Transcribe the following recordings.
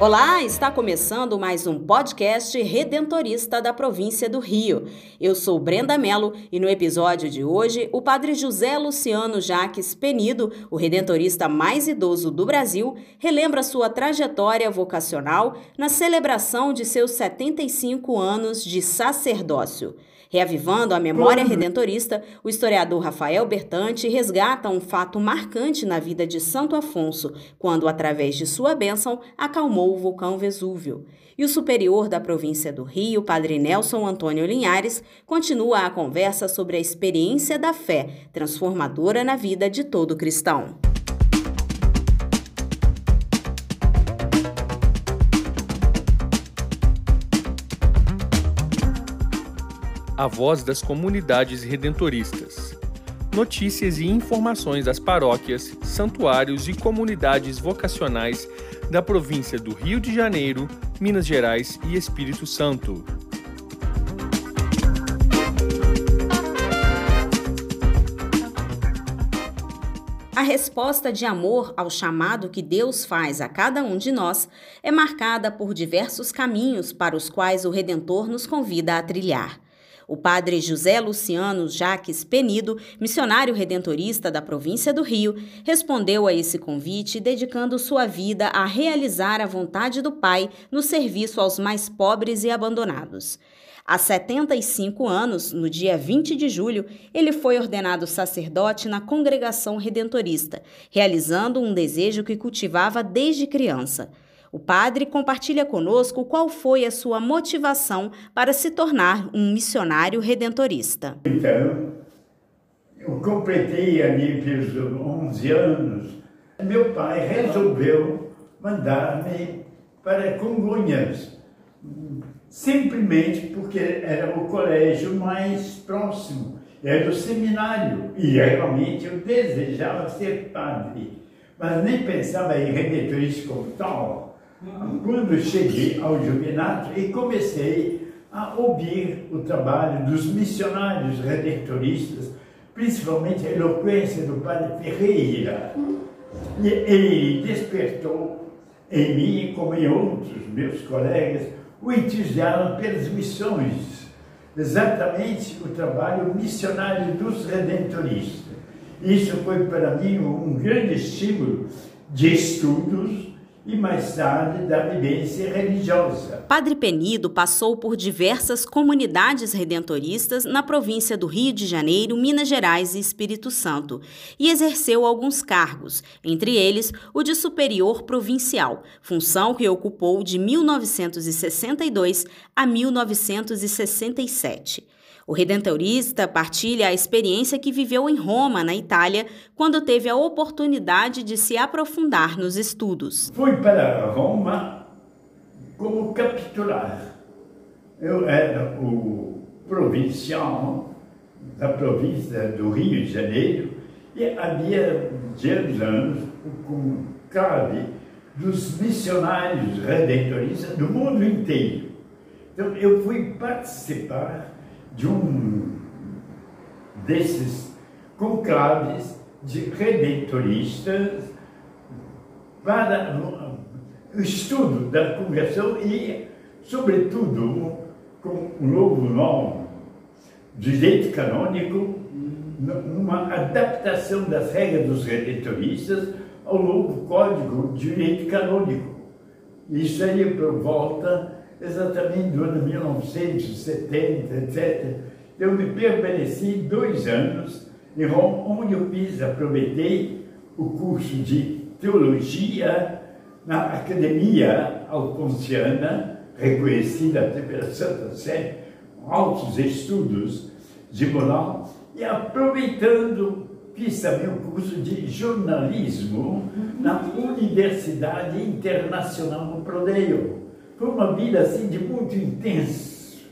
Olá, está começando mais um podcast redentorista da província do Rio. Eu sou Brenda Mello e no episódio de hoje, o padre José Luciano Jaques Penido, o redentorista mais idoso do Brasil, relembra sua trajetória vocacional na celebração de seus 75 anos de sacerdócio. Reavivando a memória redentorista, o historiador Rafael Bertante resgata um fato marcante na vida de Santo Afonso, quando, através de sua bênção, acalmou o vulcão Vesúvio. E o superior da província do Rio, Padre Nelson Antônio Linhares, continua a conversa sobre a experiência da fé, transformadora na vida de todo cristão. A voz das comunidades redentoristas. Notícias e informações das paróquias, santuários e comunidades vocacionais da província do Rio de Janeiro, Minas Gerais e Espírito Santo. A resposta de amor ao chamado que Deus faz a cada um de nós é marcada por diversos caminhos para os quais o Redentor nos convida a trilhar. O padre José Luciano Jaques Penido, missionário redentorista da província do Rio, respondeu a esse convite dedicando sua vida a realizar a vontade do Pai no serviço aos mais pobres e abandonados. Há 75 anos, no dia 20 de julho, ele foi ordenado sacerdote na congregação redentorista, realizando um desejo que cultivava desde criança. O padre compartilha conosco qual foi a sua motivação para se tornar um missionário redentorista. Então, eu completei ali pelos 11 anos. Meu pai resolveu mandar-me para Congonhas, simplesmente porque era o colégio mais próximo, era o seminário, e realmente eu desejava ser padre, mas nem pensava em redentorista como tal quando cheguei ao jubilato e comecei a ouvir o trabalho dos missionários redentoristas, principalmente a eloquência do padre Ferreira. E ele despertou em mim, como em outros meus colegas, o entusiasmo pelas missões, exatamente o trabalho missionário dos redentoristas. Isso foi para mim um grande estímulo de estudos e mais tarde da vivência religiosa. Padre Penido passou por diversas comunidades redentoristas na província do Rio de Janeiro, Minas Gerais e Espírito Santo e exerceu alguns cargos, entre eles o de superior provincial, função que ocupou de 1962 a 1967. O redentorista partilha a experiência que viveu em Roma, na Itália, quando teve a oportunidade de se aprofundar nos estudos. Fui para Roma como capitular. Eu era o provincial da província do Rio de Janeiro e havia 10 anos o conclave dos missionários redentoristas do mundo inteiro. Então eu fui participar de um desses conclaves de redentoristas para o estudo da congregação e, sobretudo, com o novo nome, direito canônico, numa adaptação das regras dos redentoristas ao novo Código de Direito Canônico. Isso aí por volta exatamente do ano 1970, etc. Eu me permaneci dois anos em Roma, onde eu fiz, aproveitei o curso de teologia na Academia Alfonsiana, reconhecida até pela Santa Sé, altos estudos de moral, e aproveitando, fiz também o curso de jornalismo na Universidade Internacional no Prodeio foi uma vida assim de muito intenso.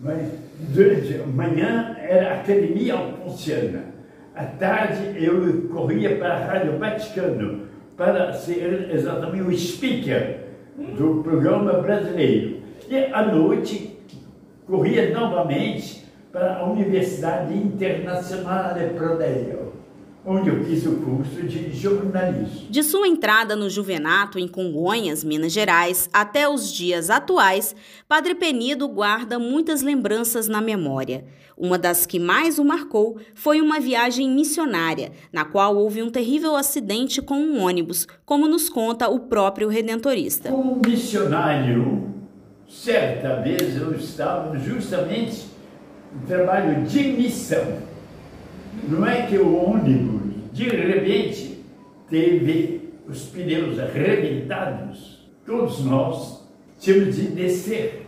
Mas durante a manhã era academia alfonsiana. À tarde eu corria para a Rádio Vaticano para ser exatamente o speaker do programa brasileiro. E à noite corria novamente para a Universidade Internacional de Prodel onde eu fiz o curso de jornalismo. De sua entrada no Juvenato em Congonhas, Minas Gerais, até os dias atuais, Padre Penido guarda muitas lembranças na memória. Uma das que mais o marcou foi uma viagem missionária, na qual houve um terrível acidente com um ônibus, como nos conta o próprio redentorista. Como missionário, certa vez eu estava justamente no trabalho de missão não é que o ônibus, de repente, teve os pneus arrebentados. Todos nós tínhamos de descer.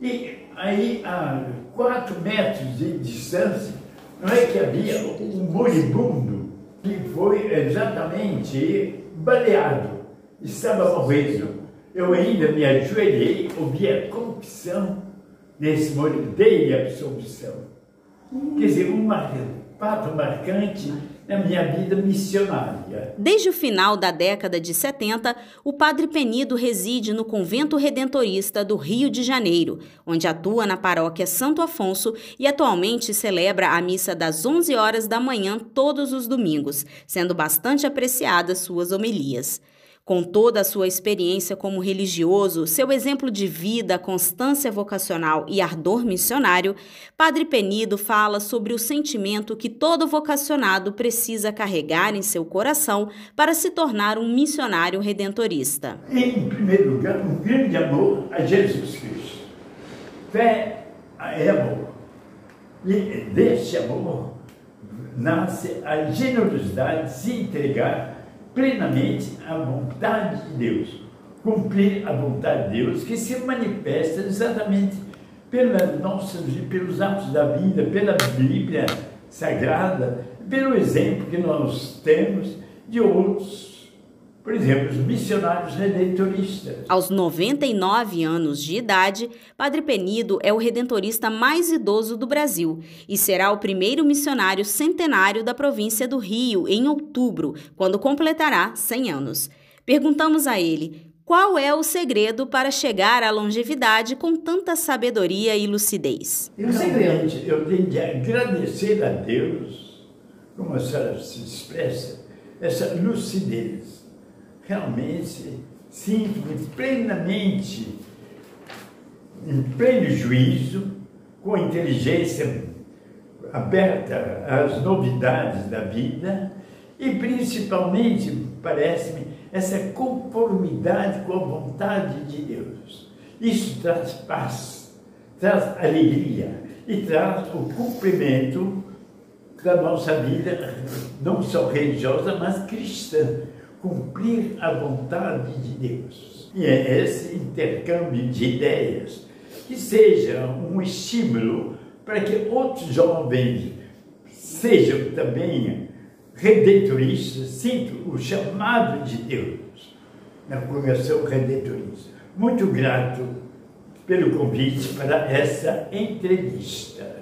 E aí, a quatro metros de distância, não é que havia um moribundo que foi exatamente baleado, estava morrendo. Eu ainda me ajoelhei, ouvi a confissão desse moribundo, dei a absolvição. Quer dizer, uma fato marcante na minha vida missionária. Desde o final da década de 70, o Padre Penido reside no Convento Redentorista do Rio de Janeiro, onde atua na paróquia Santo Afonso e atualmente celebra a missa das 11 horas da manhã todos os domingos, sendo bastante apreciadas suas homilias. Com toda a sua experiência como religioso, seu exemplo de vida, constância vocacional e ardor missionário, Padre Penido fala sobre o sentimento que todo vocacionado precisa carregar em seu coração para se tornar um missionário redentorista. Em primeiro lugar, um grande amor a Jesus Cristo. Fé é amor. E deste amor nasce a generosidade de se entregar plenamente a vontade de Deus. Cumprir a vontade de Deus que se manifesta exatamente pelas nossas, pelos atos da vida, pela Bíblia Sagrada, pelo exemplo que nós temos de outros por exemplo, os missionários redentoristas. Aos 99 anos de idade, Padre Penido é o redentorista mais idoso do Brasil e será o primeiro missionário centenário da província do Rio em outubro, quando completará 100 anos. Perguntamos a ele qual é o segredo para chegar à longevidade com tanta sabedoria e lucidez. O segredo, eu tenho de agradecer a Deus, como a senhora se expressa, essa lucidez realmente sinto-me plenamente em pleno juízo, com inteligência aberta às novidades da vida e principalmente, parece-me, essa conformidade com a vontade de Deus. Isso traz paz, traz alegria e traz o cumprimento da nossa vida, não só religiosa, mas cristã cumprir a vontade de Deus. E é esse intercâmbio de ideias que seja um estímulo para que outros jovens sejam também redentoristas, sintam o chamado de Deus na conversão redentorista. Muito grato pelo convite para essa entrevista.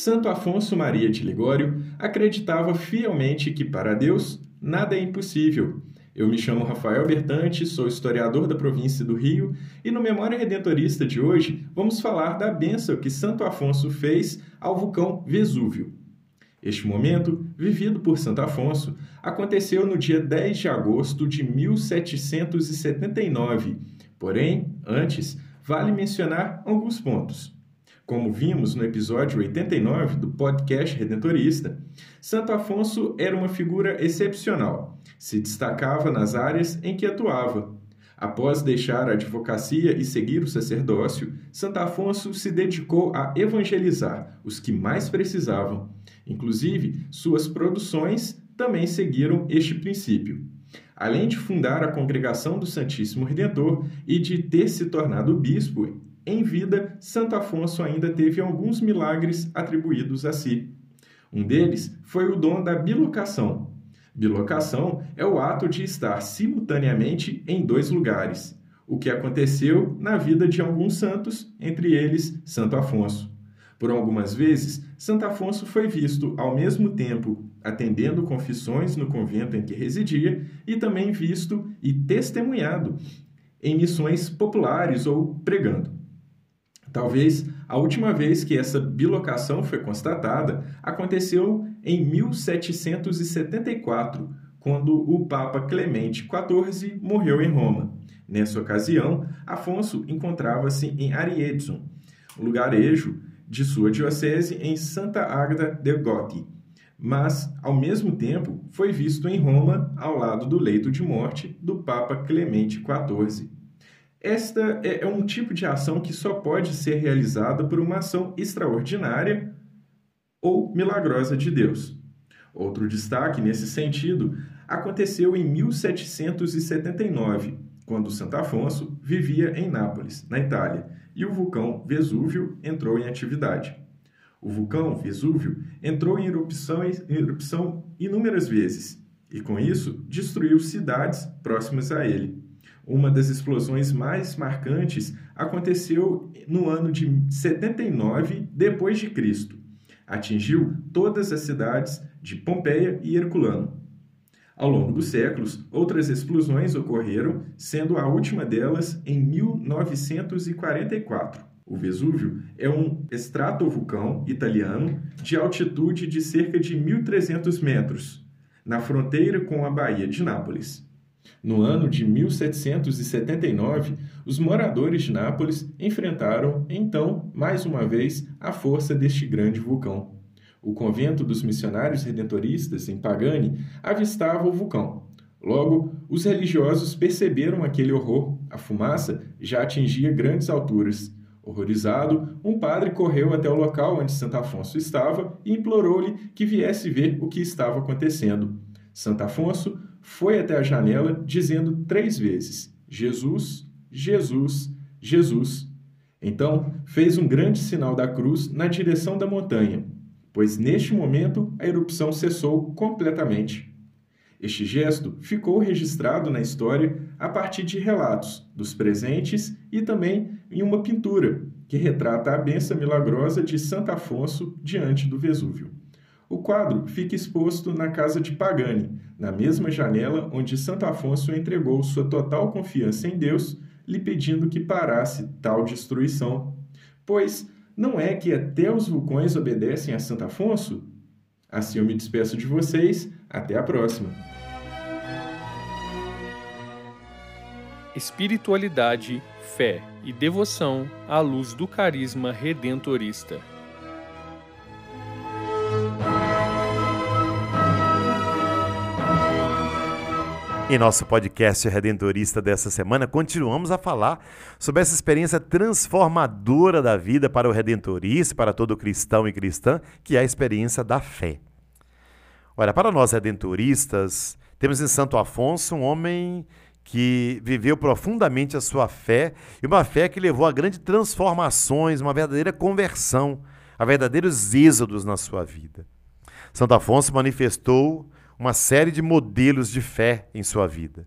Santo Afonso Maria de Ligório acreditava fielmente que para Deus nada é impossível. Eu me chamo Rafael Bertante, sou historiador da província do Rio e no Memória Redentorista de hoje vamos falar da bênção que Santo Afonso fez ao vulcão Vesúvio. Este momento, vivido por Santo Afonso, aconteceu no dia 10 de agosto de 1779. Porém, antes, vale mencionar alguns pontos. Como vimos no episódio 89 do podcast Redentorista, Santo Afonso era uma figura excepcional. Se destacava nas áreas em que atuava. Após deixar a advocacia e seguir o sacerdócio, Santo Afonso se dedicou a evangelizar os que mais precisavam Inclusive, suas produções também seguiram este princípio. Além de fundar a Congregação do Santíssimo Redentor e de ter se tornado bispo, em vida, Santo Afonso ainda teve alguns milagres atribuídos a si. Um deles foi o dom da bilocação. Bilocação é o ato de estar simultaneamente em dois lugares, o que aconteceu na vida de alguns santos, entre eles Santo Afonso. Por algumas vezes, Santo Afonso foi visto ao mesmo tempo atendendo confissões no convento em que residia e também visto e testemunhado em missões populares ou pregando. Talvez a última vez que essa bilocação foi constatada aconteceu em 1774, quando o Papa Clemente XIV morreu em Roma. Nessa ocasião, Afonso encontrava-se em Ariedzum, lugarejo de sua diocese em Santa Ágata de Gotti, mas, ao mesmo tempo, foi visto em Roma ao lado do leito de morte do Papa Clemente XIV. Esta é, é um tipo de ação que só pode ser realizada por uma ação extraordinária ou milagrosa de Deus. Outro destaque nesse sentido aconteceu em 1779, quando Santo Afonso vivia em Nápoles, na Itália, e o vulcão Vesúvio entrou em atividade. O vulcão Vesúvio entrou em erupção, em erupção inúmeras vezes e, com isso, destruiu cidades próximas a ele. Uma das explosões mais marcantes aconteceu no ano de 79 depois de Cristo. Atingiu todas as cidades de Pompeia e Herculano. Ao longo dos séculos, outras explosões ocorreram, sendo a última delas em 1944. O Vesúvio é um estratovulcão italiano de altitude de cerca de 1.300 metros, na fronteira com a Baía de Nápoles. No ano de 1779, os moradores de Nápoles enfrentaram, então, mais uma vez, a força deste grande vulcão. O convento dos missionários redentoristas, em Pagani, avistava o vulcão. Logo, os religiosos perceberam aquele horror. A fumaça já atingia grandes alturas. Horrorizado, um padre correu até o local onde Santo Afonso estava e implorou-lhe que viesse ver o que estava acontecendo. Santo Afonso foi até a janela, dizendo três vezes: Jesus, Jesus, Jesus. Então fez um grande sinal da cruz na direção da montanha pois neste momento a erupção cessou completamente. Este gesto ficou registrado na história a partir de relatos dos presentes e também em uma pintura que retrata a benção milagrosa de Santo Afonso diante do Vesúvio. O quadro fica exposto na casa de Pagani, na mesma janela onde Santo Afonso entregou sua total confiança em Deus, lhe pedindo que parasse tal destruição, pois não é que até os vulcões obedecem a Santo Afonso? Assim eu me despeço de vocês. Até a próxima. Espiritualidade, fé e devoção à luz do carisma redentorista. Em nosso podcast Redentorista dessa semana, continuamos a falar sobre essa experiência transformadora da vida para o redentorista, para todo cristão e cristã, que é a experiência da fé. Olha, para nós redentoristas, temos em Santo Afonso um homem que viveu profundamente a sua fé e uma fé que levou a grandes transformações, uma verdadeira conversão, a verdadeiros êxodos na sua vida. Santo Afonso manifestou uma série de modelos de fé em sua vida.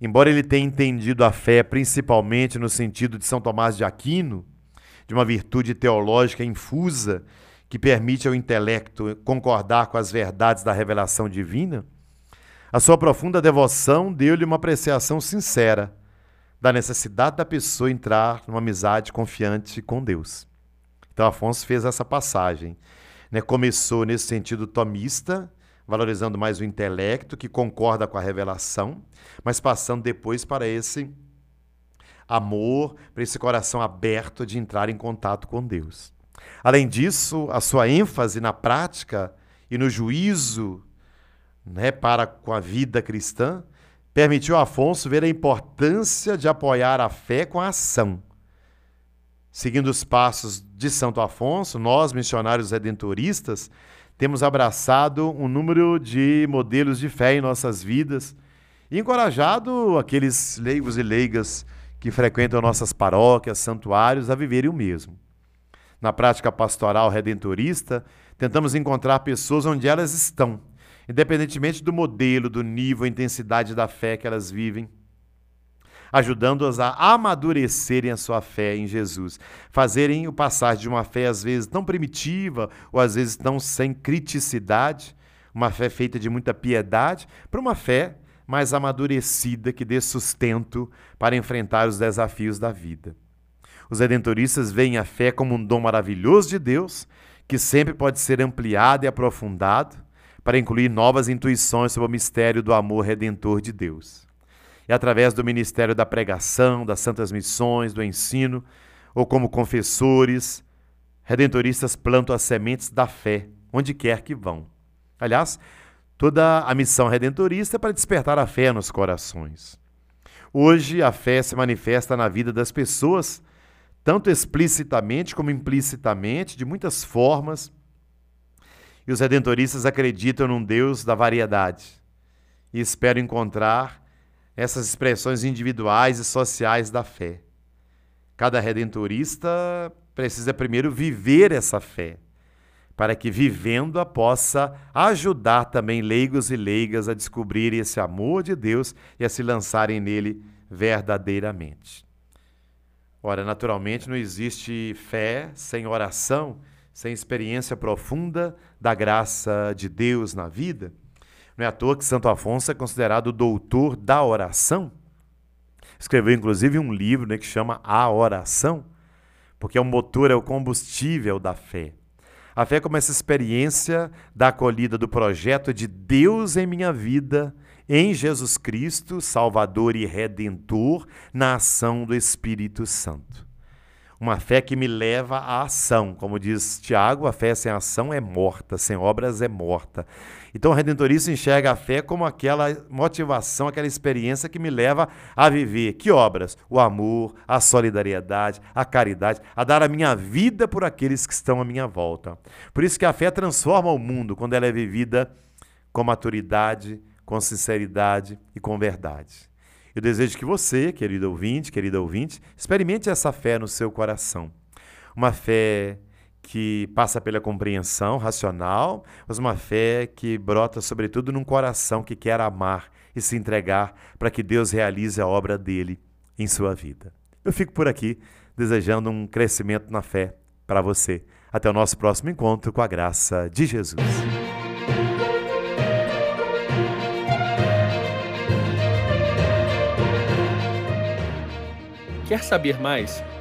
Embora ele tenha entendido a fé principalmente no sentido de São Tomás de Aquino, de uma virtude teológica infusa que permite ao intelecto concordar com as verdades da revelação divina, a sua profunda devoção deu-lhe uma apreciação sincera da necessidade da pessoa entrar numa amizade confiante com Deus. Então Afonso fez essa passagem Né? Começou nesse sentido tomista, valorizando mais o intelecto, que concorda com a revelação, mas passando depois para esse amor, para esse coração aberto de entrar em contato com Deus. Além disso, a sua ênfase na prática e no juízo né, para com a vida cristã permitiu a Afonso ver a importância de apoiar a fé com a ação. Seguindo os passos de Santo Afonso, nós, missionários redentoristas, temos abraçado um número de modelos de fé em nossas vidas e encorajado aqueles leigos e leigas que frequentam nossas paróquias, santuários, a viverem o mesmo. Na prática pastoral redentorista, tentamos encontrar pessoas onde elas estão, independentemente do modelo, do nível, intensidade da fé que elas vivem, ajudando-as a amadurecerem a sua fé em Jesus, fazerem o passar de uma fé às vezes tão primitiva ou às vezes tão sem criticidade, uma fé feita de muita piedade, para uma fé mais amadurecida que dê sustento para enfrentar os desafios da vida. Os redentoristas veem a fé como um dom maravilhoso de Deus, que sempre pode ser ampliado e aprofundado para incluir novas intuições sobre o mistério do amor redentor de Deus. E através do ministério da pregação, das santas missões, do ensino, ou como confessores, redentoristas plantam as sementes da fé onde quer que vão. Aliás, Toda a missão redentorista é para despertar a fé nos corações. Hoje, a fé se manifesta na vida das pessoas, tanto explicitamente como implicitamente, de muitas formas. E os redentoristas acreditam num Deus da variedade e esperam encontrar essas expressões individuais e sociais da fé. Cada redentorista precisa primeiro viver essa fé para que vivendo-a possa ajudar também leigos e leigas a descobrirem esse amor de Deus e a se lançarem nele verdadeiramente. Ora, naturalmente não existe fé sem oração, sem experiência profunda da graça de Deus na vida. Não é à toa que Santo Afonso é considerado o doutor da oração. Escreveu inclusive um livro né, que chama A Oração, porque é o motor, é o combustível da fé. A fé como essa experiência da acolhida do projeto de Deus em minha vida, em Jesus Cristo, Salvador e Redentor, na ação do Espírito Santo. Uma fé que me leva à ação. Como diz Tiago, a fé sem ação é morta, sem obras é morta. Então o redentorista enxerga a fé como aquela motivação, aquela experiência que me leva a viver. Que obras? O amor, a solidariedade, a caridade, a dar a minha vida por aqueles que estão à minha volta. Por isso que a fé transforma o mundo quando ela é vivida com maturidade, com sinceridade e com verdade. Eu desejo que você, querido ouvinte, querida ouvinte, experimente essa fé no seu coração. Uma fé que passa pela compreensão racional, mas uma fé que brota sobretudo num coração que quer amar e se entregar para que Deus realize a obra dele em sua vida. Eu fico por aqui desejando um crescimento na fé para você. Até o nosso próximo encontro com a graça de Jesus. Quer saber mais